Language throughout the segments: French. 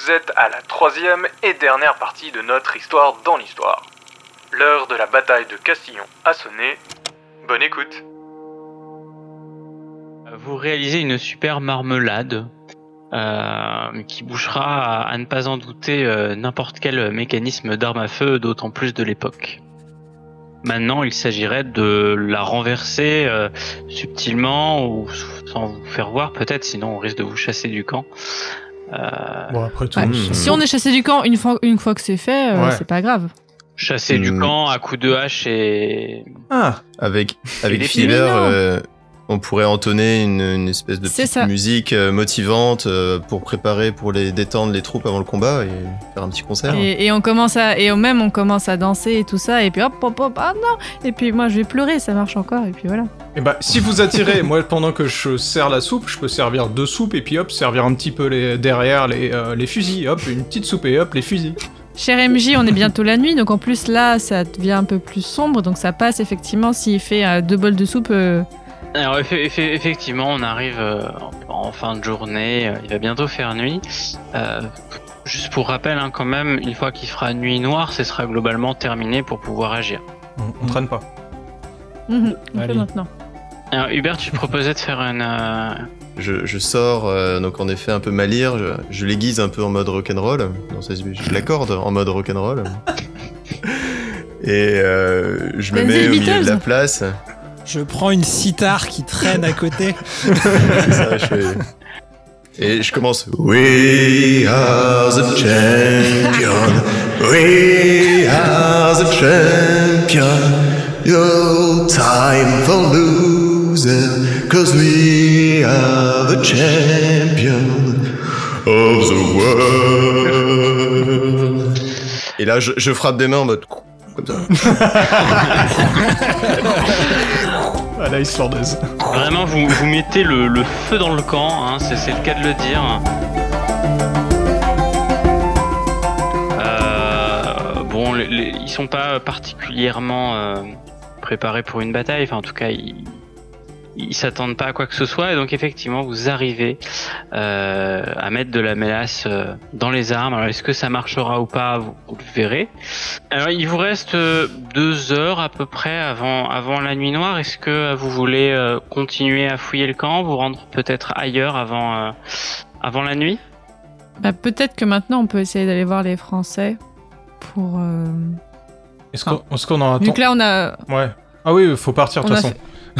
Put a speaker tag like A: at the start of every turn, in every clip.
A: Vous êtes à la troisième et dernière partie de notre histoire dans l'histoire. L'heure de la bataille de Castillon a sonné. Bonne écoute.
B: Vous réalisez une super marmelade euh, qui bouchera à, ne pas en douter euh, n'importe quel mécanisme d'arme à feu, d'autant plus de l'époque. Maintenant, il s'agirait de la renverser euh, subtilement ou sans vous faire voir peut-être, sinon on risque de vous chasser du camp. Euh,
C: Bon, après tout.
D: Ouais. Si on est chassé du camp une fois, une fois que c'est fait, euh,
C: Ouais.
D: c'est pas grave.
B: chasser du
E: Hmm.
B: camp à coups de hache et
C: Ah,
E: Avec, avec
B: des
E: euh, on pourrait entonner une, une espèce de petite musique euh, motivante euh, pour préparer, pour les détendre les troupes avant le combat et faire un petit concert.
D: Et, et on commence à, et au même on commence à danser et tout ça, et puis hop, hop, hop, ah non Et puis moi je vais pleurer, ça marche encore, et puis voilà.
C: et bah, si vous attirez, moi pendant que je sers la soupe, je peux servir deux soupes et puis hop, servir un petit peu les, derrière les, euh, les fusils. Hop, une petite soupe et hop, les fusils.
D: Cher MJ, on est bientôt la nuit, donc en plus là ça devient un peu plus sombre, donc ça passe effectivement s'il fait euh, deux bols de soupe. euh,
B: Alors effe- effe- effectivement, on arrive euh, en, fin de journée, euh, il va bientôt faire nuit. Euh, juste pour rappel, hein, quand même, une fois qu'il fera nuit noire, ce sera globalement terminé pour pouvoir agir.
C: On, on traîne pas.
D: mhm, on fait maintenant.
B: Alors Hubert, tu te proposais de faire une... euh,
E: Je, je sors, euh, donc en effet un peu malire, je, je l'aiguise un peu en mode rock'n'roll. Je l'accorde en mode rock'n'roll. Et euh, je me mets au milieu de la place.
F: Je prends une sitar qui traîne à côté.
E: Et je commence. We are the champion. We are the champion. No time for loser. Cause we are the champion of the world. Et là, je, je frappe des mains en mode. Comme ça.
C: À la islandaise.
B: Vraiment, vous, vous mettez le, le feu dans le camp, hein, c'est c'est le cas de le dire. Euh, bon, les- les- ils sont pas particulièrement euh, préparés pour une bataille, enfin en tout cas, ils, ils s'attendent pas à quoi que ce soit, et donc effectivement, vous arrivez euh, à mettre de la mélasse euh, dans les armes. Alors, est-ce que ça marchera ou pas Vous, vous le verrez. Alors, il vous reste euh, deux heures à peu près avant, avant la nuit noire. Est-ce que vous voulez euh, continuer à fouiller le camp, vous rendre peut-être ailleurs avant, euh, avant la nuit?
D: Bah, Peut-être que maintenant on peut essayer d'aller voir les Français pour. euh,
C: Est-ce qu'on en
D: Vu
C: attend
D: que là on a,
C: Ouais. Ah oui, faut partir de toute
D: a
C: façon.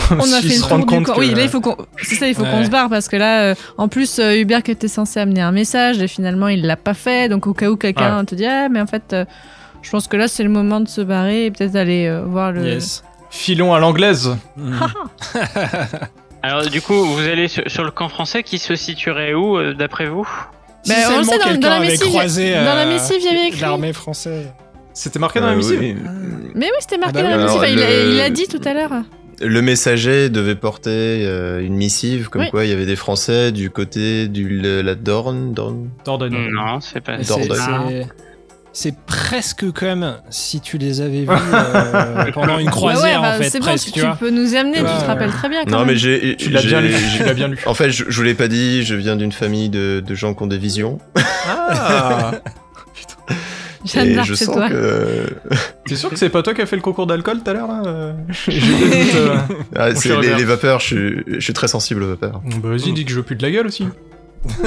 D: on a fait
C: se
D: le tour du
C: compte
D: Oui, là il faut qu'on. C'est ça, il faut qu'on se barre parce que là, euh, en plus, euh, Hubert qui était censé amener un message et finalement il l'a pas fait. Donc au cas où quelqu'un te dit ah mais en fait, euh, je pense que là c'est le moment de se barrer et peut-être aller euh, voir le.
F: Yes.
C: Filons à l'anglaise.
F: Mm.
B: Alors, du coup, vous allez sur, sur le camp français qui se situerait où, euh, d'après vous?
F: Si
D: Bah, on le sait, dans- la
F: avait
D: missive,
F: croisé,
D: dans la missive, il y avait écrit.
F: L'armée française.
C: C'était marqué dans la missive
E: oui.
D: Mais oui, c'était marqué
F: Ah bah
D: dans la missive. Il, a, il a dit tout à l'heure.
E: Le messager devait porter euh, une missive, comme
D: Oui.
E: quoi il y avait des Français du côté du la Dorne, Dorne?
C: Dordogne.
B: Non, c'est pas
F: c'est-
E: Dordogne.
F: c'est- C'est presque comme si tu les avais vus euh, pendant une croisière
D: Ouais, ouais, bah,
F: en fait,
D: c'est bon,
F: presque,
D: tu,
F: tu
D: tu
F: vois.
D: peux nous y amener, tu
F: Ouais.
D: te rappelles très bien. Quand
E: Non,
D: même.
E: mais j'ai.
C: Tu l'as
E: j'ai-
C: bien bien lu.
E: En fait, je, je vous l'ai pas dit, je viens d'une famille de, de gens qui ont des visions.
C: Ah
D: Jeanne d'Arc,
E: je
D: c'est
E: sens
D: toi.
E: que.
C: T'es sûr que c'est pas toi qui as fait le concours d'alcool tout à l'heure là euh euh.
E: Ah, c'est les, vapeurs, je suis, je suis très sensible aux vapeurs.
C: Bah vas-y, dis que je veux plus de la gueule aussi.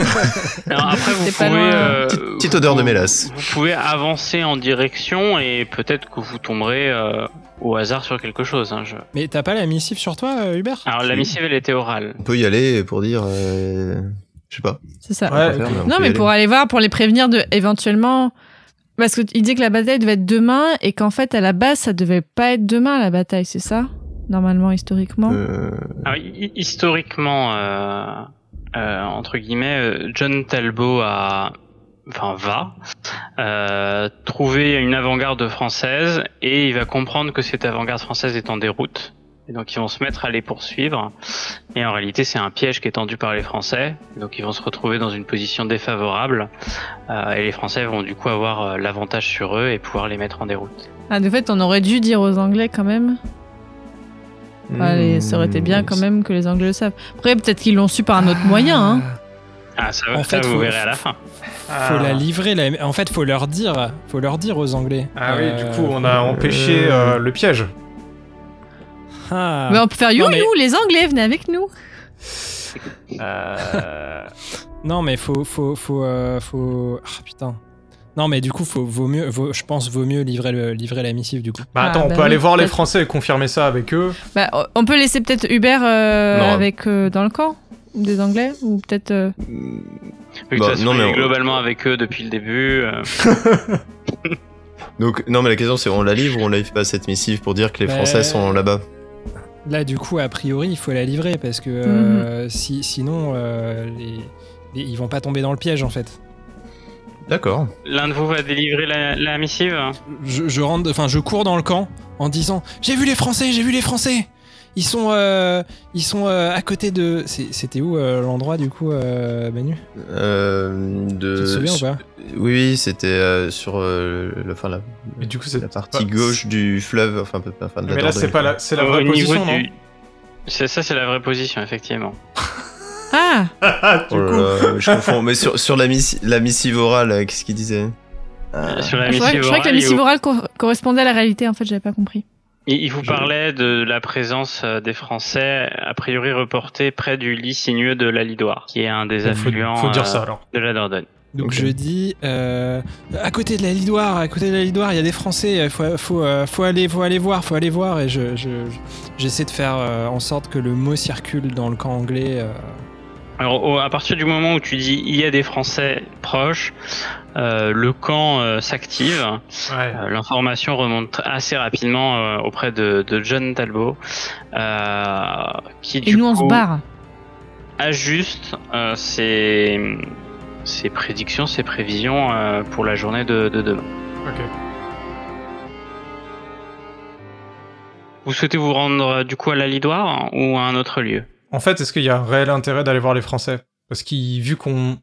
B: Alors après, vous pouvez, euh,
E: Petite- petite odeur de mélasse.
B: Vous pouvez avancer en direction et peut-être que vous tomberez euh, au hasard sur quelque chose. hein, je-
F: Mais t'as pas la missive sur toi, euh, Hubert?
B: Alors la missive, elle était orale.
E: On peut y aller pour dire. euh, je sais pas.
D: C'est ça.
C: Ouais,
E: Faire,
D: Non, mais
E: aller.
D: pour aller voir, pour les prévenir de éventuellement. Parce qu'il dit que la bataille devait être demain et qu'en fait, à la base, ça devait pas être demain la bataille, c'est ça? Normalement, historiquement.
E: Euh,
B: Alors, hi- historiquement, euh, euh, entre guillemets, euh, John Talbot a, enfin va, euh, trouver une avant-garde française et il va comprendre que cette avant-garde française est en déroute. Et donc ils vont se mettre à les poursuivre. Et en réalité, c'est un piège qui est tendu par les Français. Donc ils vont se retrouver dans une position défavorable. Euh, et les Français vont du coup avoir euh, l'avantage sur eux et pouvoir les mettre en déroute.
D: Ah, de fait, on aurait dû dire aux Anglais quand même. Enfin,
E: hmm,
D: et ça aurait été bien quand même que les Anglais le savent. Après, peut-être qu'ils l'ont su par un autre moyen. Hein.
B: Ah, ça,
F: En
B: ça,
F: fait,
B: vous
F: faut-
B: verrez à la fin.
F: Faut la livrer. La... En fait, faut leur dire, faut leur dire aux Anglais.
C: Ah oui, du
F: Euh,
C: coup, on a empêché euh, le piège.
F: Ah.
D: Mais on peut faire you
F: mais-
D: you, les Anglais, venez avec nous.
B: Euh,
F: Non, mais faut, faut, faut, euh, faut. Ah putain. Non, mais du coup, faut, vaut mieux, vaut- je pense, vaut mieux livrer, le, livrer la missive du coup.
C: Bah
D: Ah,
C: attends, on
D: bah
C: peut
D: oui,
C: aller voir les. Français et confirmer ça avec eux.
D: Bah, on peut laisser peut-être Hubert euh, avec euh, dans le camp des Anglais ou peut-être. euh,
E: Bah, non, mais on-
B: globalement avec eux depuis le début. euh,
E: Donc, non, mais la question c'est on la livre ou on la livre pas cette missive pour dire que les
F: Bah,
E: Français sont là-bas?
F: Là, du coup, a priori, il faut la livrer parce que
D: Mhm.
F: euh, si, sinon, euh, les, les- ils vont pas tomber dans le piège en fait.
E: D'accord.
B: L'un de vous va délivrer la, la missive
F: Je, je rentre, enfin, je cours dans le camp en disant J'ai vu les Français, j'ai vu les Français. Ils sont, euh, ils sont euh, à côté de. C'était où euh, l'endroit du coup, euh, Manu?
E: Euh, de...
F: Tu te souviens ou pas?
E: Oui, oui, c'était euh, sur euh, le, enfin, la,
C: Mais du coup, c'est
E: la partie
C: pas-
E: gauche du fleuve, enfin, peu- enfin de la
C: Mais là, c'est pas la, c'est la vraie position, non?
B: Du- C'est ça, c'est la vraie position, effectivement.
D: Ah
C: Ah, du
E: Oh là
C: coup.
E: je confonds. Mais sur, sur la, missi- la missive orale, qu'est-ce qu'il disait? Ah.
B: Sur la
D: Je croyais,
B: missive
D: je croyais que la missive orale cor- correspondait à la réalité. En fait, j'avais pas compris.
B: Il, il vous parlait de la présence euh, des Français, a priori reportés près du lit sinueux de la Lidoire, qui est un des affluents
C: faut dire
B: euh,
C: ça alors.
B: de la Dordogne.
F: Donc je dis euh, à côté de la Lidoire, à côté de la Lidoire, il y a des Français. Faut, faut, faut aller, faut aller voir, faut aller voir. Et je, je- j'essaie de faire en sorte que le mot circule dans le camp anglais.
B: Alors, au- à partir du moment où tu dis il y a des Français proches, euh, le camp euh, s'active.
C: Ouais.
B: Euh, L'information remonte assez rapidement euh, auprès de, de John Talbot, euh, qui
D: Et
B: du
D: nous, on se
B: coup
D: barre.
B: ajuste euh, ses, ses prédictions, ses prévisions euh, pour la journée de, de demain.
C: Ok.
B: Vous souhaitez vous rendre du coup à la Lidoire ou à un autre lieu?
C: En fait, est-ce qu'il y a un réel intérêt d'aller voir les Français? Parce qu'ils, vu qu'on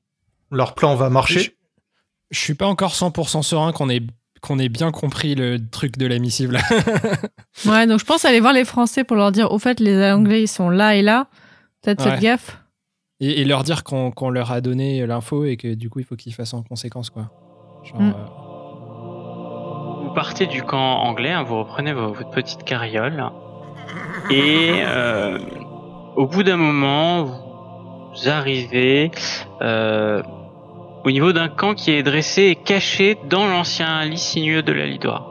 C: leur plan va marcher,
F: Je, je suis pas encore 100% serein qu'on ait qu'on ait bien compris le truc de la missive là.
D: Ouais, donc je pense aller voir les Français pour leur dire au fait, les Anglais, ils sont là et là. Peut-être
F: Ouais.
D: faites gaffe.
F: Et, et leur dire qu'on qu'on leur a donné l'info et que du coup il faut qu'ils fassent en conséquence quoi. Genre,
D: Mm.
F: euh,
B: Vous partez du camp anglais, hein, vous reprenez vo- votre petite carriole, et euh, au bout d'un moment, vous arrivez euh, au niveau d'un camp qui est dressé et caché dans l'ancien lit sinueux de la Lidoire.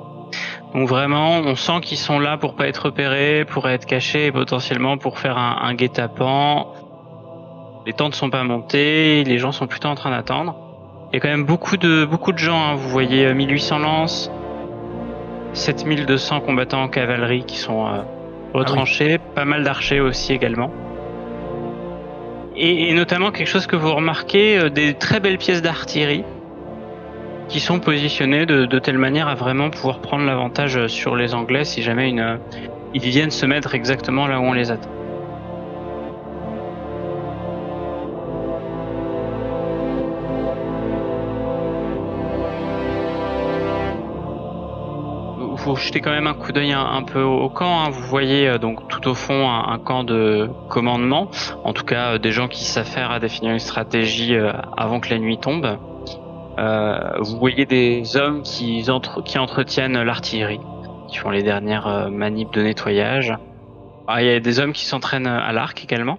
B: Donc vraiment, on sent qu'ils sont là pour pas être repérés, pour être cachés et potentiellement pour faire un, guet-apens. Les tentes sont pas montées, les gens sont plutôt en train d'attendre. Il y a quand même beaucoup de gens. hein. Vous voyez euh, 1800 lances, 7200 combattants en cavalerie qui sont euh, retranchés, pas mal d'archers aussi également. Et, notamment quelque chose que vous remarquez, euh, des très belles pièces d'artillerie qui sont positionnées de, telle manière à vraiment pouvoir prendre l'avantage euh, sur les Anglais si jamais euh, ils viennent se mettre exactement là où on les attend. Vous jetez quand même un coup d'œil un, peu au, camp. hein. Vous voyez euh, donc tout au fond un, camp de commandement, en tout cas euh, des gens qui s'affairent à définir une stratégie euh, avant que la nuit tombe. Vous voyez des hommes qui, entre- qui entretiennent l'artillerie, qui font les dernières manips de nettoyage. Ah, Il y a des hommes qui s'entraînent à l'arc également.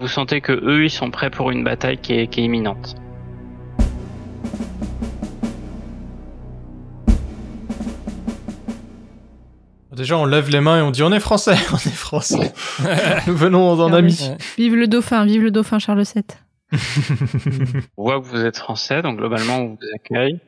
B: Vous sentez que eux, ils sont prêts pour une bataille qui est imminente.
C: Déjà, on lève les mains et on dit on est français, on est français. Nous venons en
D: oui.
C: ami.
D: Vive le dauphin, vive le dauphin Charles VII.
B: On voit que vous êtes français, donc globalement, on vous accueille.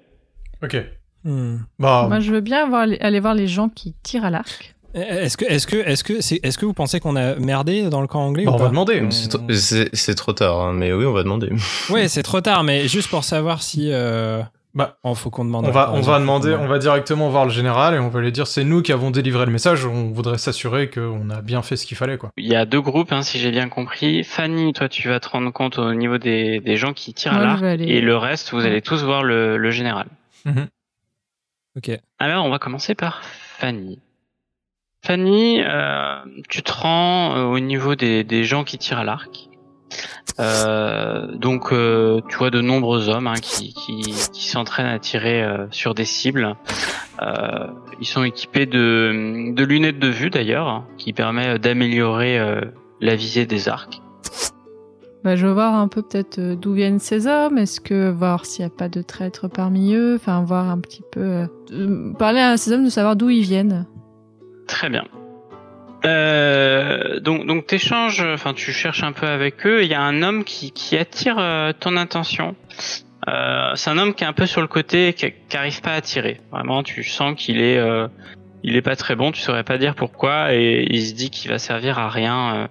C: ok.
F: Hmm.
C: Bah,
D: Moi, je veux bien aller voir les gens qui tirent à l'arc.
F: Est-ce que, est-ce que, est-ce que, est-ce que vous pensez qu'on a merdé dans le camp anglais
C: bah,
F: ou
C: on
F: pas
C: va demander.
E: C'est trop- C'est c'est trop tard, hein, mais oui, on va demander.
F: Ouais, c'est trop tard, mais juste pour savoir si. Euh...
C: Bah,
F: oh, faut qu'on demande.
C: On va, on demander, on va directement voir le général et on va lui dire c'est nous qui avons délivré le message. On voudrait s'assurer qu'on a bien fait ce qu'il fallait, quoi.
B: Il y a deux groupes, hein, si j'ai bien compris. Fanny, toi, tu vas te rendre compte au niveau des, des gens qui tirent à
D: Moi, je
B: l'arc,
D: aller-
B: et le reste, vous allez tous voir le, le général.
F: Ok.
B: Alors, on va commencer par Fanny. Fanny, euh, tu te rends euh, au niveau des, des gens qui tirent à l'arc. Euh, donc, euh, tu vois de nombreux hommes hein, qui, qui, qui s'entraînent à tirer euh, sur des cibles. Ils sont équipés de, de lunettes de vue d'ailleurs, hein, qui permet d'améliorer la visée des arcs.
D: Bah, je veux voir un peu peut-être d'où viennent ces hommes. Est-ce que voir s'il n'y a pas de traîtres parmi eux. Enfin, voir un petit peu. euh, parler à ces hommes de savoir d'où ils viennent.
B: Très bien. Euh, donc, donc t'échanges, enfin, tu cherches un peu avec eux. Il y a un homme qui, qui attire euh, ton attention. Euh, c'est un homme qui est un peu sur le côté, qui qui arrive pas à tirer. Vraiment, tu sens qu'il est, euh, il est pas très bon. Tu saurais pas dire pourquoi, et il se dit qu'il va servir à rien. euh.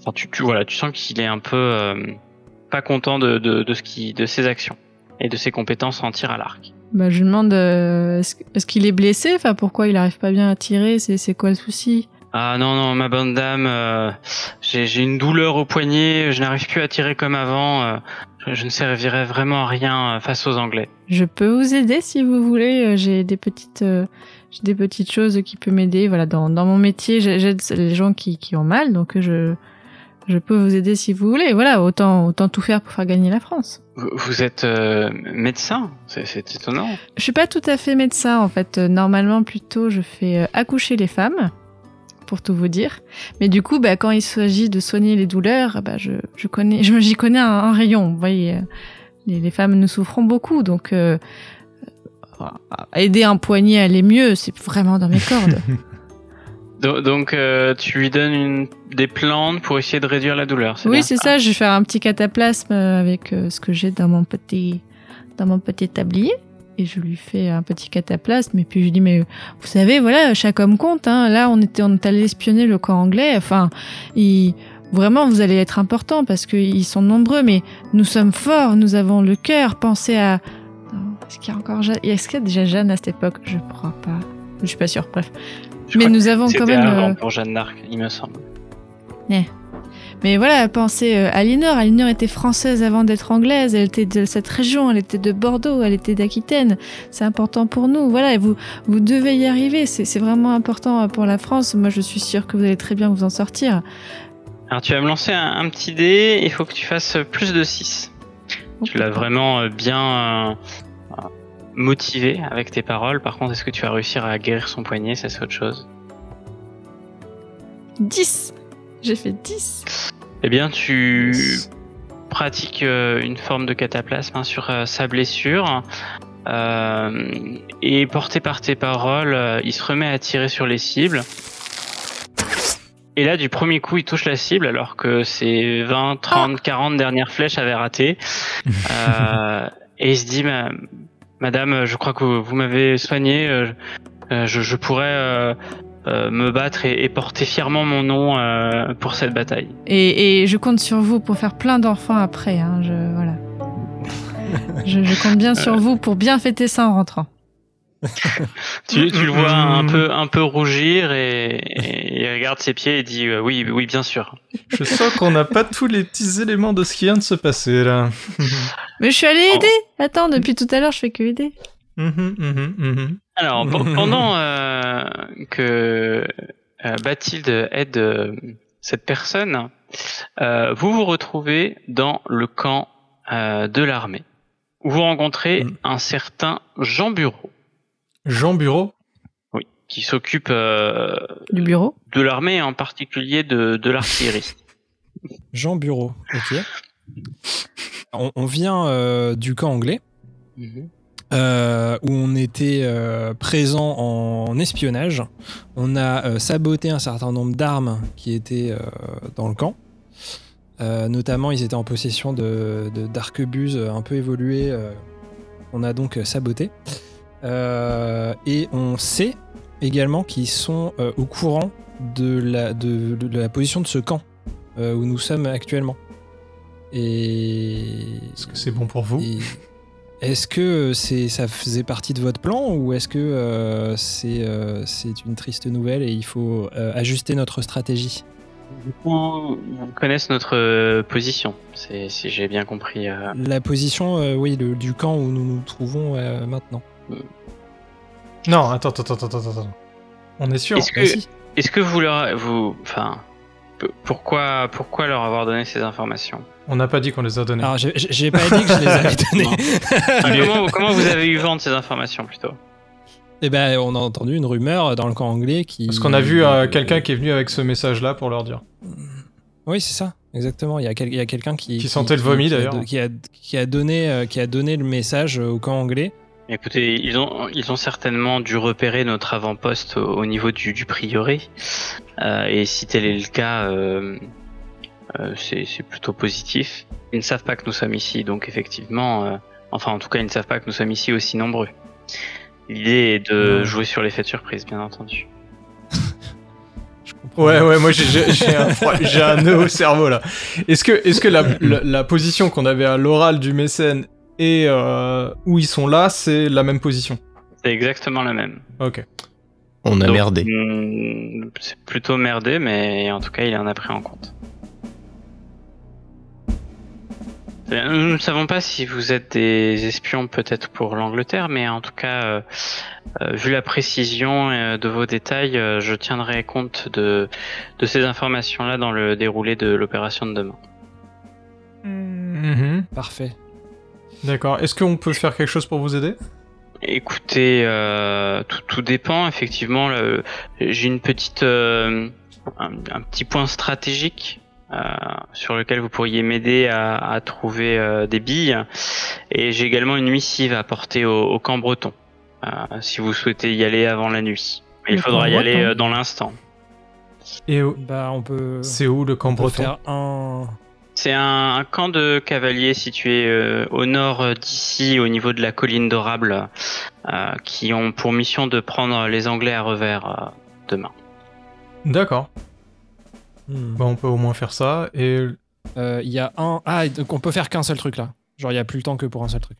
B: Enfin, tu, tu voilà, tu sens qu'il est un peu pas content de, de, de ce qui, de ses actions et de ses compétences en tir à l'arc.
D: Bah, je lui demande euh, est-ce est-ce qu'il est blessé? Enfin, pourquoi il arrive pas bien à tirer? C'est c'est quoi le souci?
B: Ah non, non, ma bonne dame, euh, j'ai j'ai une douleur au poignet, je n'arrive plus à tirer comme avant, euh, je, je ne servirais vraiment à rien face aux Anglais.
D: Je peux vous aider si vous voulez. J'ai des petites, j'ai des petites choses qui peuvent m'aider. Voilà, dans, dans mon métier, j'ai- j'aide les gens qui, qui ont mal, donc je, je peux vous aider si vous voulez. Voilà, autant, autant tout faire pour faire gagner la France.
B: Vous, êtes euh, médecin C'est c'est étonnant.
D: Je suis pas tout à fait médecin en fait. Euh, Normalement, plutôt, je fais euh, accoucher les femmes, pour tout vous dire. Mais du coup, bah, quand il s'agit de soigner les douleurs, bah, je, je connais, je j'y connais un, un rayon. Vous voyez, euh, les, les femmes nous souffrons beaucoup, donc euh, aider un poignet à aller mieux, c'est vraiment dans mes cordes.
B: Do- Donc euh, tu lui donnes une, des plantes pour essayer de réduire la douleur.
D: oui, c'est ça. Je vais faire un petit cataplasme euh, avec euh, ce que j'ai dans mon petit, dans mon petit tablier. Et je lui fais un petit cataplasme. Et puis je lui dis, mais vous savez, voilà, chaque homme compte. Hein. Là, on était, on est allé espionner le camp anglais. Enfin, il, vraiment, vous allez être important parce qu'ils sont nombreux. Mais nous sommes forts. Nous avons le cœur. Pensez à. Est-ce qu'il y a encore Jeanne Est-ce qu'il y a déjà Jeanne à cette époque? Je crois pas. Je suis pas sûre. Bref.
B: Je
D: mais nous avons quand même.
B: avant
D: euh,
B: pour Jeanne d'Arc, il me semble.
D: Mais voilà, pensez euh, à Linor. Alinor était française avant d'être anglaise. Elle était de cette région. Elle était de Bordeaux. Elle était d'Aquitaine. C'est important pour nous. Voilà, et vous, vous devez y arriver. C'est vraiment important euh, pour la France. Moi, je suis sûre que vous allez très bien vous en sortir.
B: Alors tu vas me lancer un, un petit dé, il faut que tu fasses plus de 6. Tu l'as vraiment euh, bien motivé avec tes paroles. Par contre, est-ce que tu vas réussir à guérir son poignet? Ça, c'est autre chose.
D: 10 J'ai fait 10
B: Eh bien, tu pratiques euh, une forme de cataplasme hein, sur euh, sa blessure. Euh, et porté par tes paroles, il se remet à tirer sur les cibles. Et là, du premier coup, il touche la cible alors que ses 20, 30, 40 dernières flèches avaient raté. Euh, et il se dit, Madame, je crois que vous m'avez soigné. euh, euh, je, je pourrais euh, euh, me battre et, et porter fièrement mon nom euh, pour cette bataille.
D: et, et je compte sur vous pour faire plein d'enfants après. Hein, je, voilà. je, je compte bien sur vous pour bien fêter ça en rentrant.
B: Tu, tu le vois un peu, un peu rougir et, et il regarde ses pieds et dit euh, oui, oui, bien sûr.
C: Je sens qu'on n'a pas tous les petits éléments de ce qui vient de se passer là.
D: Mais je suis allée aider Attends, depuis tout à l'heure, je fais que aider.
C: Mhm, mhm, mhm.
B: Alors, pe- pendant euh, que euh, Bathilde aide euh, cette personne, euh, vous vous retrouvez dans le camp euh, de l'armée où vous rencontrez
C: Mm.
B: un certain Jean Bureau,
C: Jean Bureau
B: oui, qui s'occupe euh,
D: Du bureau
B: de l'armée et en particulier de, de l'artillerie.
F: Jean Bureau, ok. On, on vient euh, du camp anglais,
B: Mhm.
F: euh, où on était euh, présent en espionnage. On a euh, saboté un certain nombre d'armes qui étaient euh, dans le camp. Euh, notamment, ils étaient en possession de, de- d'arquebuses un peu évoluées. euh, on a donc euh, saboté. Euh, et on sait également qu'ils sont euh, au courant de la, de- de la position de ce camp euh, où nous sommes actuellement. Et
C: Est-ce que c'est bon pour vous?
F: et Est-ce que c'est, ça faisait partie de votre plan ou est-ce que euh, c'est, euh, c'est une triste nouvelle et il faut euh, ajuster notre stratégie?
B: Du coup, ils connaissent notre position, c'est- si j'ai bien compris. euh.
F: La position, euh, oui, le- du camp où nous nous trouvons euh, maintenant.
C: Non, attends, attends, attends, attends, attends. On est sûr
B: Est-ce que, est-ce que vous leur, vous, enfin, P- Pourquoi, pourquoi leur avoir donné ces informations?
C: On n'a pas dit qu'on les a donnés.
F: Alors, j'ai- pas dit que je les avais.
B: Ah, comment, comment vous avez eu vent de ces informations plutôt?
F: Eh ben, on a entendu une rumeur dans le camp anglais qui.
C: Parce qu'on a vu euh, quelqu'un qui est venu avec ce message-là pour leur dire.
F: Oui, c'est ça, exactement. Il y a, quel- il y a quelqu'un qui.
C: Qui sentait le vomi, d'ailleurs.
F: Qui a, qui, a donné, euh, qui a donné le message au camp anglais.
B: Écoutez, ils ont, ils ont certainement dû repérer notre avant-poste au, au niveau du, du prieuré. Euh, et si tel est le cas, euh, euh, c'est c'est plutôt positif. Ils ne savent pas que nous sommes ici, donc effectivement, euh, enfin en tout cas, ils ne savent pas que nous sommes ici aussi nombreux. L'idée est de jouer sur l'effet de surprise, bien entendu.
C: Ouais, ouais, moi j'ai- un, un nœud au cerveau là. Est-ce que, est-ce que la, la, la position qu'on avait à l'oral du mécène et euh, où ils sont là, c'est la même position
B: C'est exactement la même.
C: Ok.
E: On a
B: Donc,
E: merdé.
B: hmm, C'est plutôt merdé, mais en tout cas, il en a pris en compte. C'est- Nous ne savons pas si vous êtes des espions peut-être pour l'Angleterre, mais en tout cas, euh, euh, vu la précision euh, de vos détails, euh, je tiendrai compte de, de ces informations-là dans le déroulé de l'opération de demain.
C: Mhm.
F: Parfait.
C: D'accord. Est-ce qu'on peut faire quelque chose pour vous aider?
B: Écoutez, euh, tout, tout dépend. Effectivement, le- j'ai une petite, euh, un, un petit point stratégique euh, sur lequel vous pourriez m'aider à, à trouver euh, des billes. Et j'ai également une missive à apporter au, au camp breton, euh, si vous souhaitez y aller avant la nuit. Mais il faudra y aller euh, dans l'instant.
C: Et où-
F: Bah, on peut.
C: c'est où le camp
F: on peut
C: breton?
F: faire un.
B: C'est un, un camp de cavaliers situé euh, au nord d'ici, au niveau de la colline d'Orable, euh, qui ont pour mission de prendre les Anglais à revers euh, demain.
C: D'accord.
F: Hmm.
C: Bah, on peut au moins faire ça. Et
F: Euh, Il y a un. Ah, donc on peut faire qu'un seul truc là. Genre, il y a plus le temps que pour un seul truc.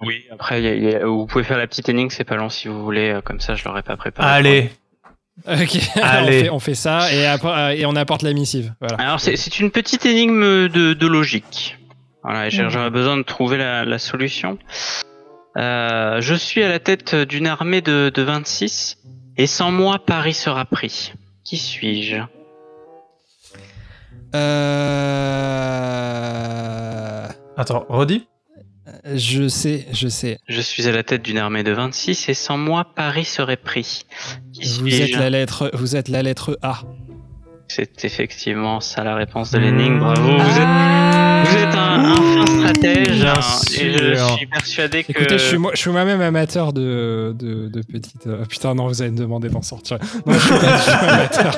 B: Oui. Après, il y a- il y a- vous pouvez faire la petite énigme, c'est pas long si vous voulez, comme ça je l'aurais pas préparé.
C: allez,
F: Ok, on, fait, on fait ça et, après, euh, et on apporte la missive. Voilà.
B: Alors c'est une petite énigme de, de logique. Voilà,
D: Mhm.
B: j'aurais besoin de trouver la, la solution. Euh, je suis à la tête d'une armée de, de 26 et sans moi Paris sera pris. Qui suis-je?
F: Euh...
C: attends, redis.
F: Je sais, je sais.
B: Je suis à la tête d'une armée de 26 et sans moi Paris serait pris. Qui
F: Vous
B: suis-je
F: êtes la lettre, vous êtes la lettre A.
B: C'est effectivement ça la réponse de l'énigme. Bravo. Vous êtes,
D: Ah.
B: vous êtes un, un fin stratège
C: Bien
B: hein, et je
C: sûr.
B: suis persuadé que.
F: Écoutez, je suis, moi- je suis moi-même amateur de, de, de petites. euh, putain, non, vous allez me demander d'en sortir. Non, je suis pas amateur.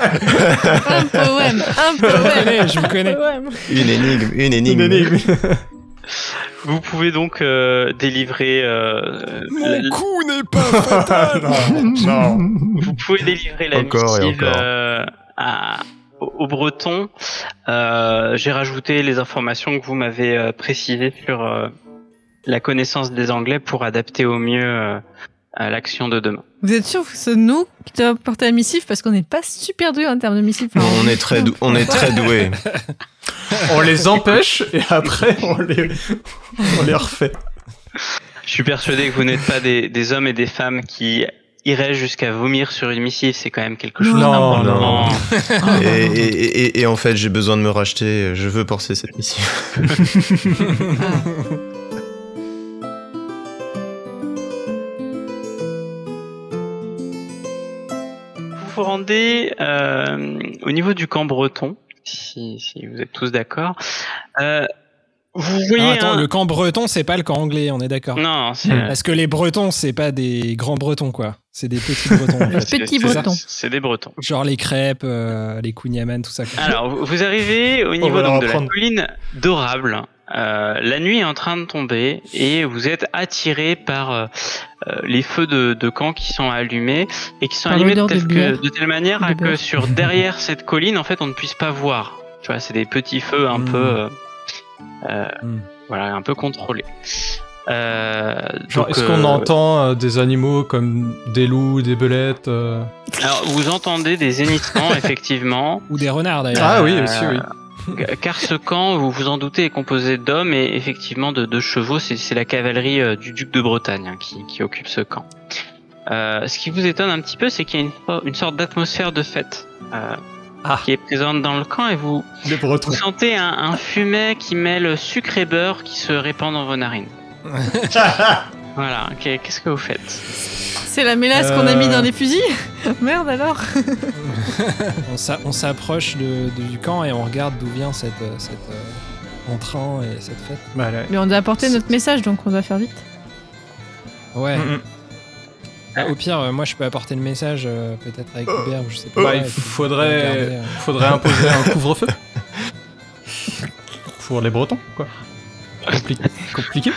D: Un poème, un
F: Je vous
D: poème.
F: connais, je vous connais.
D: poème.
E: Une énigme, une énigme.
B: Vous pouvez donc euh, délivrer. euh, la-
F: coup n'est pas fatal.
C: non, non.
B: vous pouvez délivrer la
E: Encore
B: missive euh, à- au, au breton. Euh, J'ai rajouté les informations que vous m'avez euh, précisées sur euh, la connaissance des Anglais pour adapter au mieux euh, à l'action de demain.
D: Vous êtes sûr que c'est nous qui doit porter la missive parce qu'on n'est pas super doué en termes de missive. Enfin,
E: On est très, dou- on est très doué.
C: On les empêche et après on les, on les refait.
B: Je suis persuadé que vous n'êtes pas des, des hommes et des femmes qui iraient jusqu'à vomir sur une missive. C'est quand même quelque chose
C: Non,
B: d'important.
E: Et, et, et- et- et en fait, j'ai besoin de me racheter. Je veux porter cette mission.
B: Vous vous rendez euh, au niveau du camp breton, si, si vous êtes tous d'accord. Euh, vous voyez
F: Alors, attends,
B: un-
F: le camp breton, c'est pas le camp anglais, on est d'accord.
B: Non, c'est
C: Hmm.
F: Parce que les bretons, c'est pas des grands bretons, quoi. C'est des petits bretons, en fait.
D: petits bretons.
B: C'est des bretons.
F: Genre les crêpes, euh, les kouign-amann, tout ça. quoi.
B: Alors, vous- arrivez au niveau donc, de la colline d'Orable. Euh, la nuit est en train de tomber et vous êtes attiré par euh, euh, les feux de, de camp qui sont allumés et qui sont
D: Par
B: allumés de telle, que-
D: bière.
B: de telle manière
D: De
B: que sur derrière cette colline, en fait, on ne puisse pas voir. Tu vois, c'est des petits feux un
F: Mm.
B: peu, euh, euh,
F: Mm.
B: voilà, un peu contrôlés. Euh,
C: est-ce qu'on entend euh, des animaux comme des loups, des belettes euh
B: Alors, vous entendez des hennissements, effectivement.
F: Ou des renards, d'ailleurs.
C: Ah oui, aussi, oui.
B: Car ce camp, vous vous en doutez, est composé d'hommes et effectivement de, de chevaux. C'est la cavalerie euh, du duc de Bretagne hein, qui, qui occupe ce camp. Euh, ce qui vous étonne un petit peu, c'est qu'il y a une, une sorte d'atmosphère de fête. Euh,
C: Ah.
B: qui est présente dans le camp et vous, vous sentez un, un fumet qui mêle sucre et beurre qui se répand dans vos narines. Voilà, ok, qu'est-ce que vous faites
D: C'est la mélasse qu'on a mis dans les fusils Merde alors
F: On s'a- on s'approche de- de- du camp et on regarde d'où vient cette, euh, cette euh, entrain et cette fête.
C: Bah, là-
D: Mais on doit apporter notre message donc on doit faire vite.
F: Ouais.
C: Mm, mm.
F: Ah, au pire, euh, moi je peux apporter le message, euh, peut-être avec Hubert ou je sais pas.
C: Bah,
F: Ouais,
C: il faudrait,
F: regarder, euh.
C: faudrait imposer un couvre-feu. Pour les Bretons, quoi. Compli- compliqué.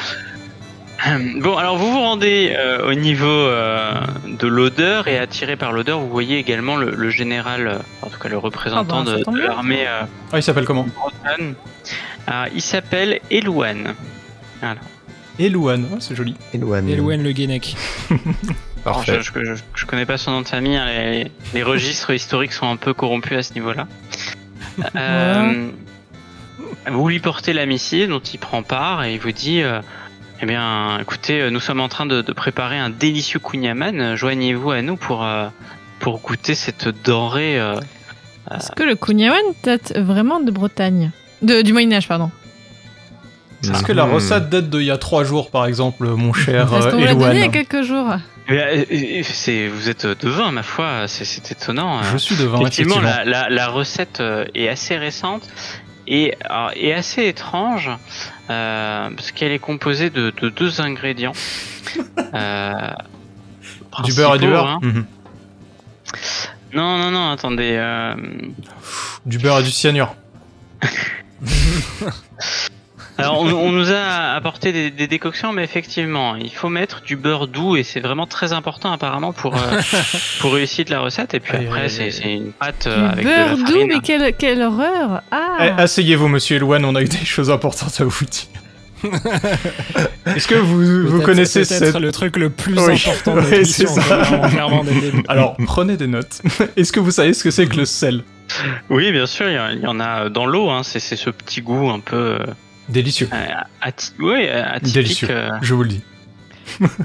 B: Bon, alors vous vous rendez euh, au niveau euh, de l'odeur et attiré par l'odeur, vous voyez également le, le général, euh, en tout cas le représentant
D: Ah bah, ça
B: de, l'armée euh,
C: Ah, il s'appelle comment.
B: Alors, il s'appelle Elouane.
C: Elouane. Ah, c'est joli.
E: Eloane.
F: Elouen le Guenec.
E: Parfait.
B: Je, je, je- je connais pas son nom de famille, hein, les, les registres historiques sont un peu corrompus à ce niveau-là. Euh, vous lui portez la missive dont il prend part et il vous dit euh, Eh bien, écoutez, euh, nous sommes en train de, de préparer un délicieux kunyaman. Joignez-vous à nous pour, euh, pour goûter cette denrée. euh,
D: Est-ce que le Kunyaman date vraiment de Bretagne de, Du Moyen-Âge, pardon.
C: Est-ce que la
E: Mhm.
C: recette date d'il y a trois jours, par exemple, mon cher
D: Parce qu'on l'a donné il y a quelques jours.
B: eh euh, c'est, vous êtes devin, ma foi, c'est, c'est étonnant.
C: Je
B: euh.
C: suis devant,
B: Effectivement,
C: effectivement.
B: la, la, la recette est assez récente et, assez étrange euh, parce qu'elle est composée de, de deux ingrédients. Euh,
C: Du beurre et du beurre
B: hein.
C: Mhm.
B: Non, non, non, attendez. euh,
C: Du beurre et du cyanure.
B: Alors, on, on nous a apporté des, des décoctions, mais effectivement, il faut mettre du beurre doux et c'est vraiment très important apparemment pour, euh, pour réussir la recette. Et puis après, c'est une pâte
D: Du
B: euh, avec de
D: beurre
B: la
D: doux, mais quelle, quelle horreur
C: Eh,
D: Ah
C: Asseyez-vous, monsieur Elouane, on a eu des choses importantes à vous dire. Est-ce que vous, vous connaissez cette...
F: le truc le plus
C: Oui.
F: important de
C: Oui, ça. Alors, prenez des notes. Est-ce que vous savez ce que c'est que le sel?
B: Oui, bien sûr, il y, en- il y en a dans l'eau. Hein, c'est c'est ce petit goût un peu euh,
C: Délicieux.
B: ati- ouais, euh, atypique.
C: Délicieux.
B: euh.
C: Je vous le dis.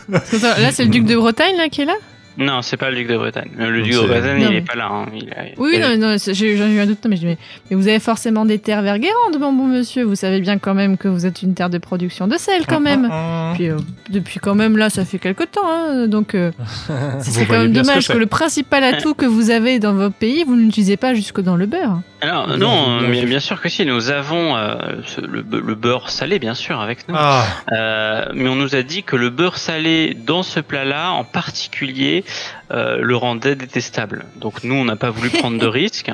D: Là, c'est le duc de Bretagne là, qui est là?
B: Non, c'est pas le duc de Bretagne. Le
E: Non,
B: duc de Bretagne,
D: Non,
B: il
D: mais-
B: est pas là. hein, il a-
D: Oui,
B: il-
D: non, non, c'est- j'ai eu un doute, non, mais, je dis, mais, mais vous avez forcément des terres verguérantes, mon bon monsieur. Vous savez bien quand même que vous êtes une terre de production de sel, quand même. Puis, euh, depuis quand même là, ça fait quelque temps, hein, donc euh, c'est quand même
C: que
D: dommage que, le principal atout que vous avez dans votre pays, vous ne l'utilisez pas jusque dans le beurre.
B: Alors,
F: Bien
B: non,
F: bien
B: bien sûr que si. Nous avons euh, ce- le, le beurre salé, bien sûr, avec nous.
C: Ah,
B: Euh, mais on nous a dit que le beurre salé dans ce plat-là, en particulier, euh, le rendait détestable. Donc nous, on n'a pas voulu prendre de risques.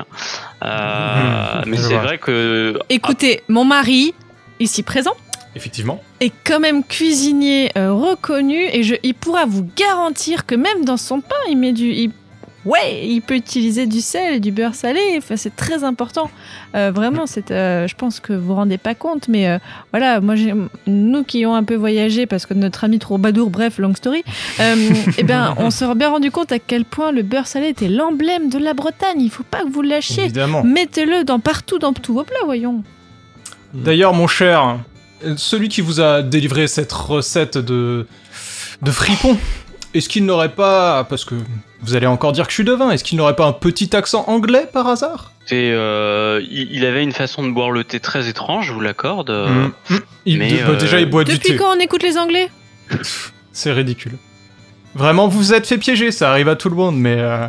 B: Euh, mais
C: Je
B: c'est vrai que
D: Écoutez, mon mari, ici présent,
C: effectivement.
D: est quand même cuisinier euh, reconnu et je, il pourra vous garantir que même dans son pain, il met du. il- ouais, il peut utiliser du sel et du beurre salé. Enfin, c'est très important. Euh, vraiment, c'est. euh, je pense que vous vous rendez pas compte, mais euh, voilà, moi, j'ai- nous qui ont un peu voyagé parce que notre ami Troubadour, bref, long story. eh ben, on s'est bien rendu compte à quel point le beurre salé était l'emblème de la Bretagne. Il faut pas que vous le lâchiez.
C: Évidemment.
D: Mettez-le dans partout, dans tous vos plats, voyons.
C: D'ailleurs, mon cher, celui qui vous a délivré cette recette de, de fripon, est-ce qu'il n'aurait pas, parce que vous allez encore dire que je suis devin, est-ce qu'il n'aurait pas un petit accent anglais par hasard?
B: C'est, euh, il, avait une façon de boire le thé très étrange, je vous l'accorde. euh,
C: Mm. Mm. Il-
B: mais,
C: bah,
B: euh,
C: Déjà, il boit du
D: Depuis
C: thé.
D: quand on écoute les Anglais?
C: C'est ridicule. Vraiment, vous vous êtes fait piéger, ça arrive à tout le monde, mais euh,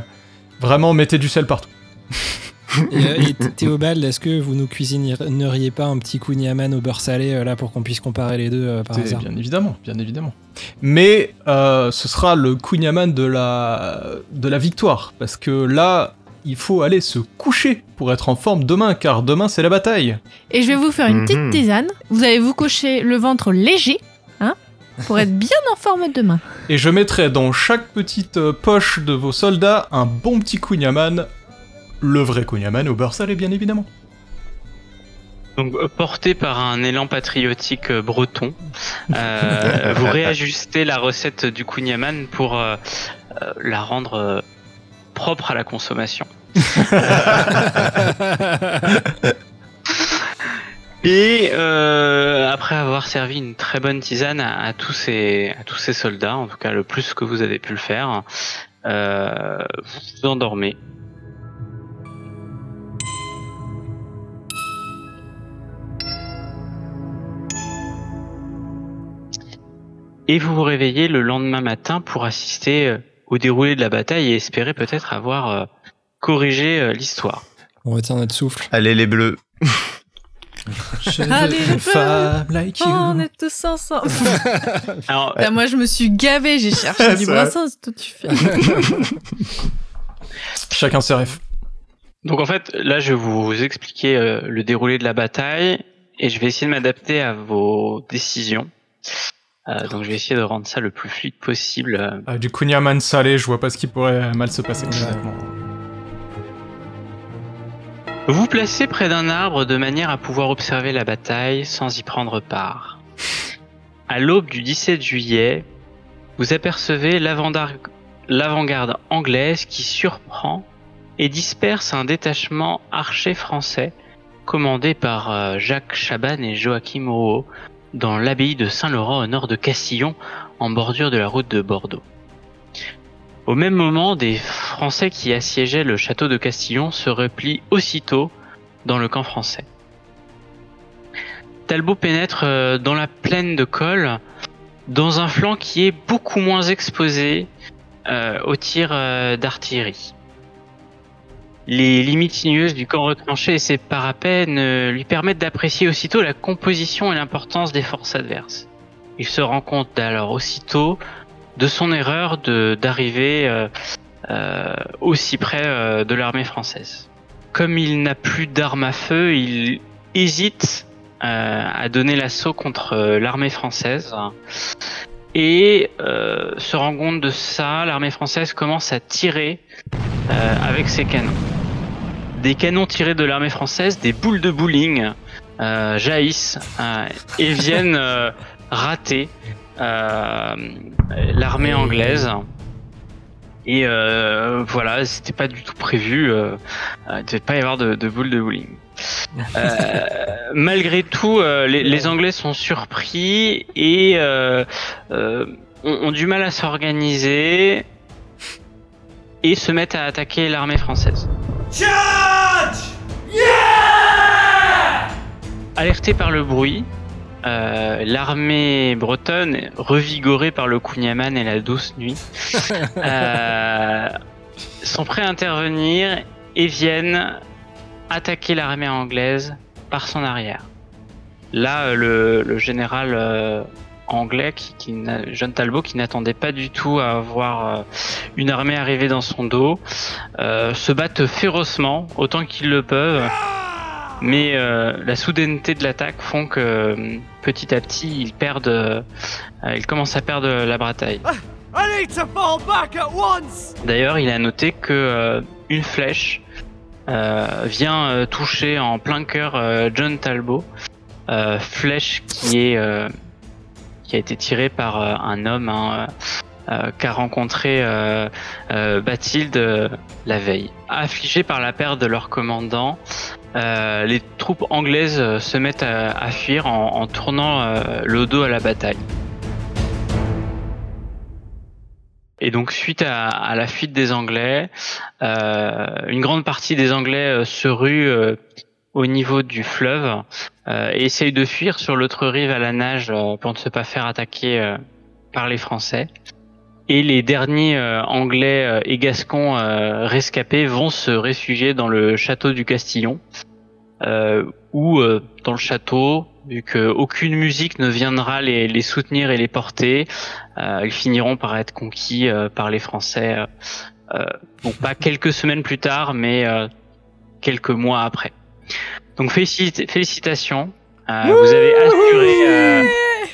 C: vraiment, mettez du sel partout.
F: Et, euh, et Théobald, est-ce que vous nous cuisineriez pas un petit kunyaman au beurre salé euh, là pour qu'on puisse comparer les deux euh, par hasard
C: Bien évidemment, bien évidemment. Mais euh, ce sera le Kunyaman de la, de la victoire, parce que là, il faut aller se coucher pour être en forme demain, car demain c'est la bataille.
D: Et je vais vous faire une petite
E: Mhm.
D: tisane. Vous allez vous cocher le ventre léger, hein, pour être bien en forme demain.
C: Et je mettrai dans chaque petite poche de vos soldats un bon petit Kunyaman, le vrai Kunyaman au beurre salé, bien évidemment.
B: Donc, euh, porté par un élan patriotique euh, breton, euh, vous réajustez la recette du kunyaman pour euh, la rendre euh, propre à la consommation. Et après avoir servi une très bonne tisane à, à tous ces à tous ces soldats, en tout cas le plus que vous avez pu le faire, vous vous endormez. Et vous vous réveillez le lendemain matin pour assister euh, au déroulé de la bataille et espérer peut-être avoir euh, corrigé euh, l'histoire.
F: On retient notre souffle.
E: Allez les bleus.
C: Je
D: Allez,
C: veux
D: le
C: une femme like you.
D: Oh, on est tous ensemble.
B: Alors,
D: Là, moi, je me suis gavé, j'ai cherché du. Brassens, toi tu fais.
C: Chacun ses rêves.
B: donc en fait, là, je vais vous expliquer euh, le déroulé de la bataille et je vais essayer de m'adapter à vos décisions. Euh, donc je vais essayer de rendre ça le plus fluide possible. euh,
C: Ah, du Kunyaman salé, je vois pas ce qui pourrait mal se passer. honnêtement.
B: Vous vous placez près d'un arbre de manière à pouvoir observer la bataille sans y prendre part. À l'aube du 17 juillet, vous apercevez l'avant-garde anglaise qui surprend et disperse un détachement archer français commandé par euh, Jacques Chaban et Joachim Rouault dans l'abbaye de Saint-Laurent au nord de Castillon en bordure de la route de Bordeaux. Au même moment, des Français qui assiégeaient le château de Castillon se replient aussitôt dans le camp français. Talbot pénètre euh, dans la plaine de Col, dans un flanc qui est beaucoup moins exposé euh, aux tirs euh, d'artillerie. Les limites sinueuses du camp retranché et ses parapets lui permettent d'apprécier aussitôt la composition et l'importance des forces adverses. Il se rend compte alors aussitôt de son erreur d'arriver euh, euh, aussi près euh, de l'armée française. Comme il n'a plus d'armes à feu, il hésite à donner l'assaut contre l'armée française. Et se rend compte de ça, l'armée française commence à tirer avec ses canons. Des canons tirés de l'armée française, des boules de bowling euh, jaillissent euh, et viennent euh, rater l'armée anglaise. Et voilà, c'était pas du tout prévu. Il devait pas y avoir de, de boules de bowling. Malgré tout, les, les Anglais sont surpris et ont, ont du mal à s'organiser et se mettent à attaquer l'armée française. Alerté par le bruit, euh, l'armée bretonne, revigorée par le Kunyaman et la douce nuit, euh, sont prêts à intervenir et viennent attaquer l'armée anglaise par son arrière. Là, euh, le, le général euh, anglais, qui, John Talbot, qui n'attendait pas du tout à voir euh, une armée arriver dans son dos, euh, se battent férocement, autant qu'ils le peuvent. Mais euh, la soudaineté de l'attaque font que petit à petit ils perdent, euh, ils commencent à perdre la bataille. D'ailleurs, il a noté que une flèche vient toucher en plein cœur John Talbot, flèche qui est qui a été tirée par euh, un homme hein, euh, euh, qu'a rencontré Bathilde la veille. Affligés par la perte de leur commandant, les troupes anglaises se mettent à, fuir en, tournant le dos à la bataille. Et donc suite à, la fuite des Anglais, une grande partie des Anglais se euh, au niveau du fleuve euh, et essayent de fuir sur l'autre rive à la nage euh, pour ne se pas faire attaquer euh, par les Français. Et les derniers euh, Anglais euh, et Gascons euh, rescapés vont se réfugier dans le château du Castillon, euh, euh, dans le château, vu qu'aucune musique ne viendra les, les soutenir et les porter, euh, ils finiront par être conquis euh, par les Français. euh, euh, bon, pas quelques semaines plus tard, mais euh, quelques mois après. Donc félicit- félicitations, Euh, vous avez assuré euh,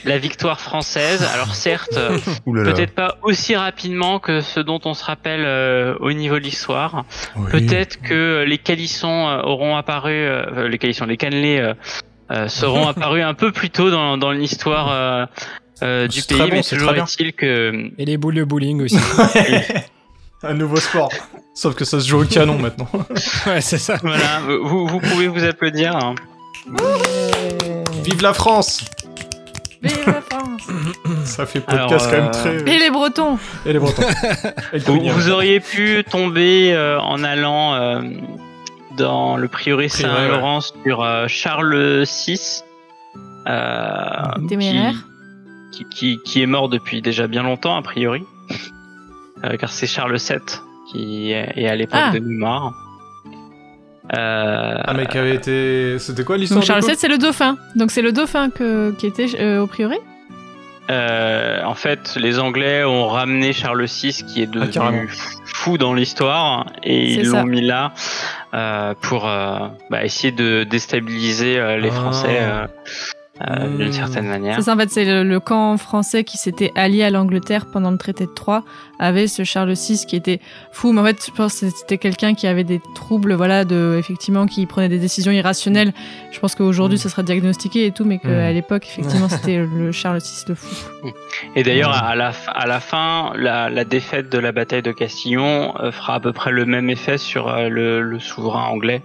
B: la victoire française. Alors certes, euh, peut-être pas aussi rapidement que ce dont on se rappelle euh, au niveau de l'histoire.
C: Oui.
B: Peut-être que les calissons euh, auront apparu, euh, les calissons, les cannelés euh, euh, seront apparus un peu plus tôt dans, dans l'histoire euh, euh, du pays,
C: bon,
B: mais
C: c'est
B: toujours est-il que
F: Et les boules de bowling aussi.
C: Un nouveau sport. Sauf que ça se joue au canon maintenant.
F: ouais, c'est ça.
B: voilà, vous, vous pouvez vous applaudir. hein.
C: Vive la France
D: Vive la France
C: Ça fait podcast
B: Alors,
C: quand même
B: euh,
C: très...
D: Et les Bretons
C: Et les Bretons. Et le
B: Vous, auriez pu tomber euh, en allant euh, dans le prieuré Saint-Laurent sur euh, Charles VI. Euh,
D: Téméraire.
B: qui- qui, qui, est mort depuis déjà bien longtemps a priori, car c'est Charles VII qui est à l'époque
D: Ah.
B: de mémoire. Euh,
C: Ah, mais qui avait été. C'était quoi l'histoire
D: Donc Charles VII, c'est le dauphin. Donc c'est le dauphin que, qui était euh, au prieuré
B: Euh, en fait, les Anglais ont ramené Charles VI, qui est
C: Ah,
B: devenu fou dans l'histoire, et ils l'ont mis là euh, pour euh, bah, essayer de déstabiliser euh, les
C: Ah.
B: Français euh, euh, d'une
F: Mmh.
B: certaine manière.
D: C'est ça, en fait, c'est le, le camp français qui s'était allié à l'Angleterre pendant le traité de Troyes, avait ce Charles VI qui était fou, mais en fait, je pense que c'était quelqu'un qui avait des troubles, voilà, de, effectivement, qui prenait des décisions irrationnelles. Je pense qu'aujourd'hui,
F: Mm.
D: ça sera diagnostiqué et tout, mais qu'à
C: Mm.
D: l'époque, effectivement, c'était le Charles VI le fou.
B: Et d'ailleurs,
C: Mmh.
B: à la, f- à la fin, la, la défaite de la bataille de Castillon euh, fera à peu près le même effet sur euh, le, le souverain anglais,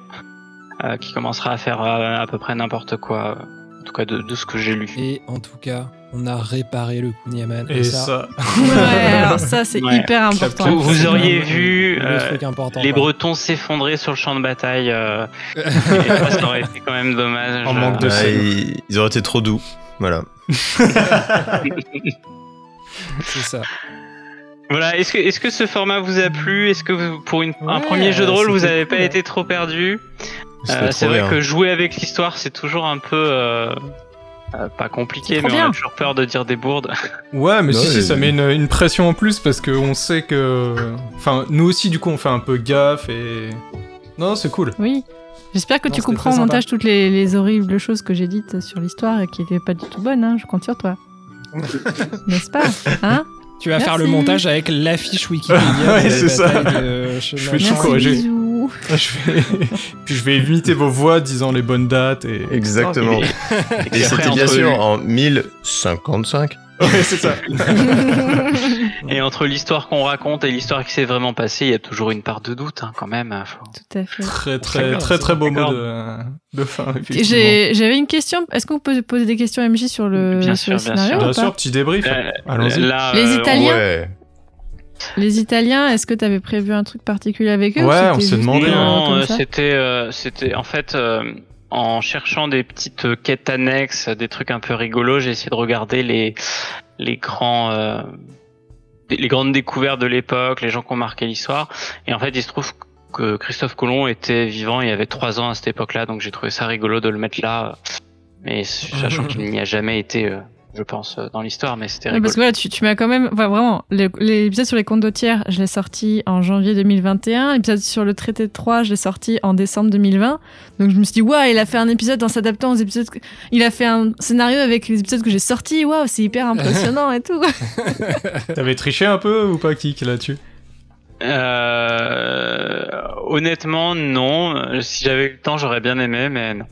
B: euh, qui commencera à faire euh, à peu près n'importe quoi, euh, tout cas de, de ce que j'ai lu.
F: Et en tout cas, on a réparé le Kunyaman.
C: Et ça.
D: Ouais, alors ça, c'est
B: Ouais.
D: hyper important.
B: Vous, auriez vu
F: le
B: euh, les. Bretons s'effondrer sur le champ de bataille. euh, et ça, ça aurait été quand même dommage.
C: En manque de
B: euh,
E: ils, ils auraient été trop doux. Voilà.
F: C'est ça.
B: Voilà, est-ce que, est-ce que ce format vous a plu? Est-ce que vous- pour une- un premier jeu de rôle, vous n'avez pas été trop perdu? C'est vrai
E: bien.
B: que jouer avec l'histoire, c'est toujours un peu euh, euh, pas compliqué, mais on
D: bien.
B: a toujours peur de dire des bourdes.
C: Ouais, mais
E: Non,
C: si, si, ça met une, une pression en plus parce qu'on sait que. Enfin, nous aussi, du coup, on fait un peu gaffe et. Non, c'est cool.
D: Oui. J'espère que
F: Non,
D: tu comprends au montage toutes les, les horribles choses que j'ai dites sur l'histoire et qui n'étaient pas du tout bonnes, hein. je compte sur toi. N'est-ce pas hein?
F: Tu vas faire le montage avec l'affiche Wikipédia.
C: Ouais, c'est ça.
F: de Chemin
C: Je fais tout corriger. Je vais... Puis je vais imiter vos voix disant les bonnes dates et.
E: Exactement.
B: Et,
E: c'était bien sûr en 1055.
C: Ouais, c'est ça.
B: Et entre l'histoire qu'on raconte et l'histoire qui s'est vraiment passée, il y a toujours une part de doute, hein, quand même. faut-
D: Tout à fait.
C: Très, très, très, très beau mot de, de fin.
D: J'avais une question. Est-ce qu'on peut poser des questions MJ sur le,
B: Bien
D: sur le
B: sûr, bien
D: scénario
B: sûr.
C: Bien sûr, petit débrief.
B: Euh,
C: Allons-y.
D: Les
B: euh,
D: Italiens
E: Ouais.
D: Les Italiens, est-ce que tu avais prévu un truc particulier avec eux ou
C: Ouais,
D: c'était
C: on s'est demandé,
B: Non, euh, c'était, euh, c'était en fait euh, en cherchant des petites quêtes annexes, des trucs un peu rigolos, j'ai essayé de regarder les les grands euh, les grandes découvertes de l'époque, les gens qui ont marqué l'histoire. Et en fait, il se trouve que Christophe Colomb était vivant, il avait trois ans à cette époque-là, donc j'ai trouvé ça rigolo de le mettre là. Mais sachant qu'il n'y a jamais été, euh, je pense, euh, dans l'histoire, mais c'était rigolo.
D: parce que voilà, tu, tu m'as quand même. Enfin, vraiment, l'épisode sur les comptes de tiers, je l'ai sorti en janvier 2021. L'épisode sur le traité de Troyes, je l'ai sorti en décembre 2020. Donc je me suis dit, waouh, il a fait un épisode en s'adaptant aux épisodes. que- Il a fait un scénario avec les épisodes que j'ai sortis. Waouh, c'est hyper impressionnant et tout.
C: T'avais triché un peu ou pas, Kik, là-dessus?
B: Euh, honnêtement, non. Si j'avais eu le temps, j'aurais bien aimé, mais non.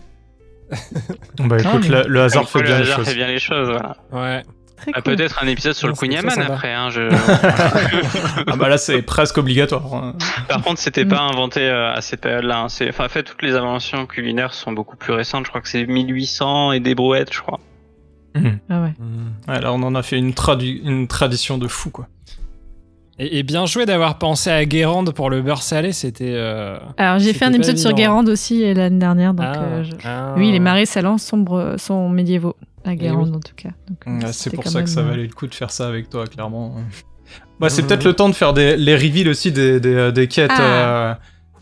C: Bah écoute,
F: mais-
C: le, le hasard
B: quoi,
C: fait bien
B: le
C: les
B: hasard
C: choses.
B: fait bien les choses. Voilà.
F: Ouais.
B: Ah,
D: cool.
B: Peut-être un épisode sur
F: Non,
B: le
F: c'était
B: Queen
F: très
B: Yaman
F: sympa.
B: après. Hein, je...
C: Ah bah là, c'est presque obligatoire. hein.
B: Par contre, c'était
D: Mm.
B: pas inventé euh, à cette période-là. hein. C'est, enfin, en fait, toutes les inventions culinaires sont beaucoup plus récentes. Je crois que c'est 1800 et des brouettes, je crois.
D: Ah ouais.
F: Mm.
C: Ouais, là, on en a fait une, tradu- une tradition de fou, quoi.
F: Et, et bien joué d'avoir pensé à Guérande pour le beurre salé, c'était. euh,
D: Alors j'ai fait un épisode sur
F: évident.
D: Guérande aussi euh, l'année dernière. Donc,
F: ah,
D: euh, je-
F: ah.
D: Oui, les marais salants sombres sont médiévaux à Guérande en tout cas.
C: C'est pour ça que
D: même,
C: ça valait le coup de faire ça avec toi, clairement. Bah, c'est peut-être le temps de faire des, les reveals aussi des, des, des quêtes,
D: Ah.
C: euh,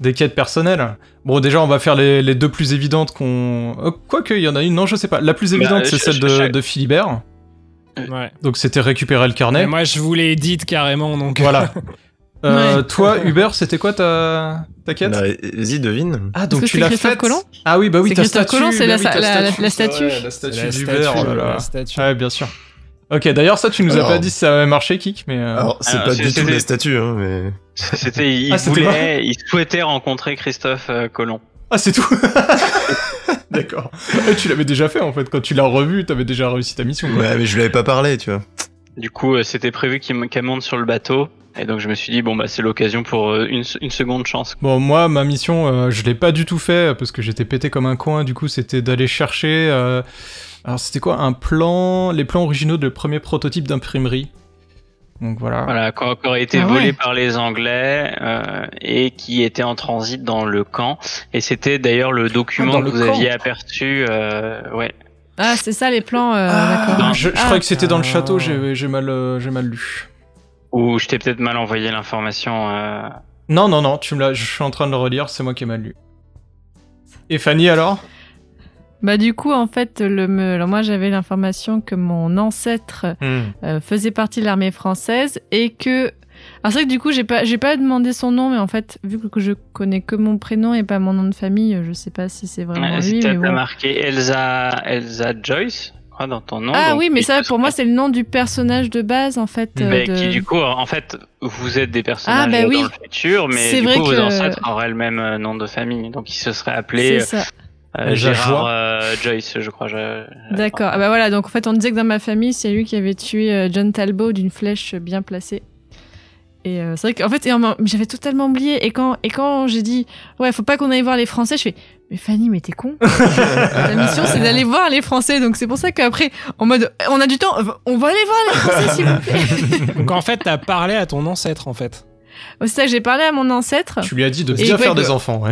C: des quêtes personnelles. Bon, déjà, on va faire les, les deux plus évidentes qu'on. Quoique, il y en a une, non, je sais pas. La plus
B: Bah,
C: évidente, c'est celle de, de Philibert.
F: Ouais.
C: Donc, c'était récupérer le carnet.
F: Mais moi, je vous l'ai dit carrément, donc.
C: Voilà. Euh,
D: Ouais.
C: Toi, Hubert, c'était quoi ta, ta quête
E: Bah, Vas-y, devine.
C: Ah, donc tu l'as
D: Christophe
C: faite
D: Colomb
C: Ah oui, bah oui,
D: C'est
C: ta
D: Christophe
C: statue.
D: Colomb, c'est
C: bah
D: la-
C: oui,
D: la- la-
C: statue.
D: la statue.
C: Ouais, la
F: C'est
C: statue
F: la
C: d'Hubert, oh là
F: statue,
C: là.
F: la statue.
C: Ouais, bien sûr. Ok, d'ailleurs, ça, tu nous as
E: Alors.
C: pas dit si ça avait marché, Kik, mais. euh,
E: Alors, c'est pas du tout la statue, hein, mais.
B: C'était, il
C: Ah,
B: voulait, il souhaitait rencontrer Christophe euh, Colomb.
C: Ah, c'est tout D'accord. Eh, tu l'avais déjà fait, en fait. Quand tu l'as revu, t'avais déjà réussi ta mission. quoi.
E: Ouais, mais je lui avais pas parlé, tu vois.
B: Du coup, euh, c'était prévu qu'elle monte sur le bateau. Et donc, je me suis dit, bon, bah, c'est l'occasion pour euh, une, seconde chance.
C: Bon, moi, ma mission, euh, je l'ai pas du tout fait parce que j'étais pété comme un coin. Du coup, c'était d'aller chercher. euh, Alors, c'était quoi? Un plan. Les plans originaux de premier prototype d'imprimerie. Donc voilà.
B: Voilà, qui aurait été
D: Ah
B: volé
D: ouais.
B: par les Anglais euh, et qui était en transit dans le camp. Et c'était d'ailleurs le document
C: dans
B: que
C: le
B: vous
C: camp.
B: aviez aperçu. Euh, ouais.
D: Ah, c'est ça les plans, euh,
C: Ah, je, je
D: Ah.
C: croyais que c'était dans le
F: Ah.
C: château, j'ai mal, euh, j'ai mal lu.
B: Ou je t'ai peut-être mal envoyé l'information. euh,
C: Non, non, non, tu me je suis en train de le relire, c'est moi qui ai mal lu. Et Fanny alors?
D: Bah du coup, en fait, le me... Alors, moi j'avais l'information que mon ancêtre
C: Hmm.
D: euh, faisait partie de l'armée française et que... Alors c'est vrai que du coup, j'ai pas, j'ai pas demandé son nom, mais en fait, vu que je connais que mon prénom et pas mon nom de famille, je sais pas si c'est vraiment lui,
B: t'as
D: bon.
B: marqué Elsa, Elsa Joyce, crois, dans ton nom.
D: Ah
B: donc
D: oui, mais ça, pour moi, c'est le nom du personnage de base, en fait. euh, de-
B: qui du coup, en fait, vous êtes des personnages
D: Ah, bah
B: dans
D: oui.
B: le futur, mais du
D: vrai
B: coup, vos
D: que-
B: ancêtres auraient le même euh, nom de famille, donc il se serait appelé
D: C'est ça.
B: Euh, Gérard euh, Joyce, je crois. je-
D: D'accord. Ah bah voilà, donc en fait, on disait que dans ma famille, c'est lui qui avait tué euh, John Talbot d'une flèche bien placée. Et euh, c'est vrai qu'en fait, j'avais totalement oublié. Et quand, et quand j'ai dit, ouais, faut pas qu'on aille voir les Français, je fais, mais Fanny, mais t'es con. Ta mission, c'est d'aller voir les Français. Donc c'est pour ça qu'après, en mode, on a du temps, on va aller voir les Français, s'il vous plaît.
F: Donc en fait, t'as parlé à ton ancêtre en fait.
D: C'est ça que j'ai parlé à mon ancêtre.
C: Tu lui as dit de bien faire
D: que-
C: des enfants, ouais.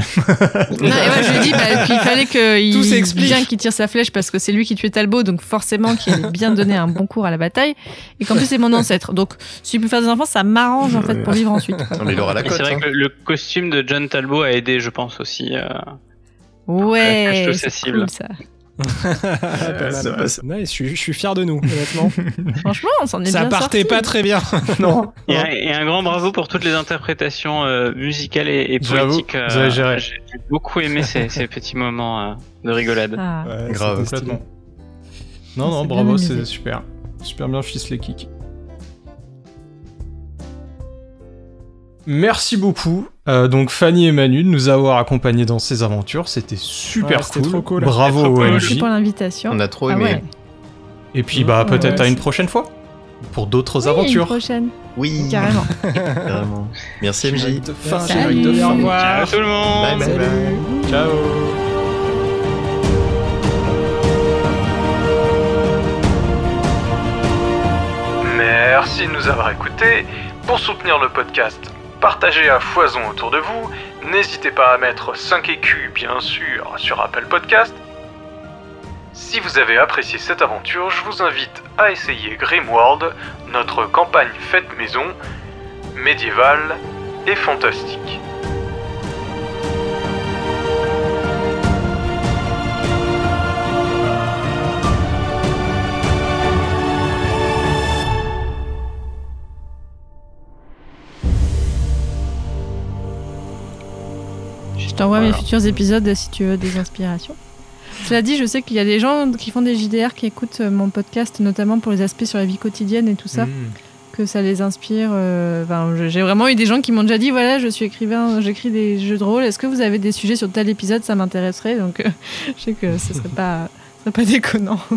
D: Non, et ouais, je lui ai dit bah, qu'il fallait qu'il bien qu'il tire sa flèche parce que c'est lui qui tuait Talbot, donc forcément qu'il allait bien donner un bon cours à la bataille, et qu'en plus c'est mon ancêtre. Donc s'il peut faire des enfants, ça m'arrange en fait pour vivre ensuite.
E: Non, mais il aura la.
B: C'est vrai
E: hein.
B: que le, costume de John Talbot a aidé, je pense aussi. euh,
D: Ouais, c'est cool ça.
F: Nice, je, suis- je suis fier de nous, honnêtement.
D: Franchement, on s'en est
F: Ça
D: bien
F: partait pas très bien.
C: non.
B: Et un, et un grand bravo pour toutes les interprétations euh, musicales et, poétiques.
C: vous avez géré.
B: J'ai beaucoup aimé ces, ces petits moments euh, de rigolade.
D: Ah.
F: Ouais,
E: Grave.
C: Complètement. Non, non, bravo, c'est super. Super bien ficelé, Kik. Merci beaucoup, euh, donc Fanny et Manu, de nous avoir accompagnés dans ces aventures. C'était super
F: Ouais, c'était
C: cool.
F: trop cool.
C: Bravo
B: cool.
D: Merci
C: MJ.
D: pour l'invitation.
E: On a trop
D: Ah
E: aimé.
D: ouais.
C: Et puis, bah, peut-être
F: ouais,
C: à une prochaine fois. Pour d'autres
D: Oui, Une
C: aventures.
D: prochaine,
E: Oui,
D: carrément.
E: carrément. Merci MJ.
C: De fin,
F: au revoir.
B: Ciao tout le monde
E: Bye bye.
C: Ciao.
A: Merci de nous avoir écoutés. Pour soutenir le podcast, partagez à foison autour de vous. N'hésitez pas à mettre 5 écus, bien sûr, sur Apple Podcast. Si vous avez apprécié cette aventure, je vous invite à essayer Grimworld, notre campagne faite maison, médiévale et fantastique.
D: Je t'envoie
E: Voilà.
D: mes futurs épisodes si tu veux des inspirations. Cela dit, je sais qu'il y a des gens qui font des JDR qui écoutent euh, mon podcast, notamment pour les aspects sur la vie quotidienne et tout ça,
C: Mm.
D: que ça les inspire. euh, Enfin, j'ai vraiment eu des gens qui m'ont déjà dit voilà, je suis écrivain, j'écris des jeux de rôle. Est-ce que vous avez des sujets sur tel épisode Ça m'intéresserait. Donc, euh, je sais que ce serait pas, ce serait pas déconnant.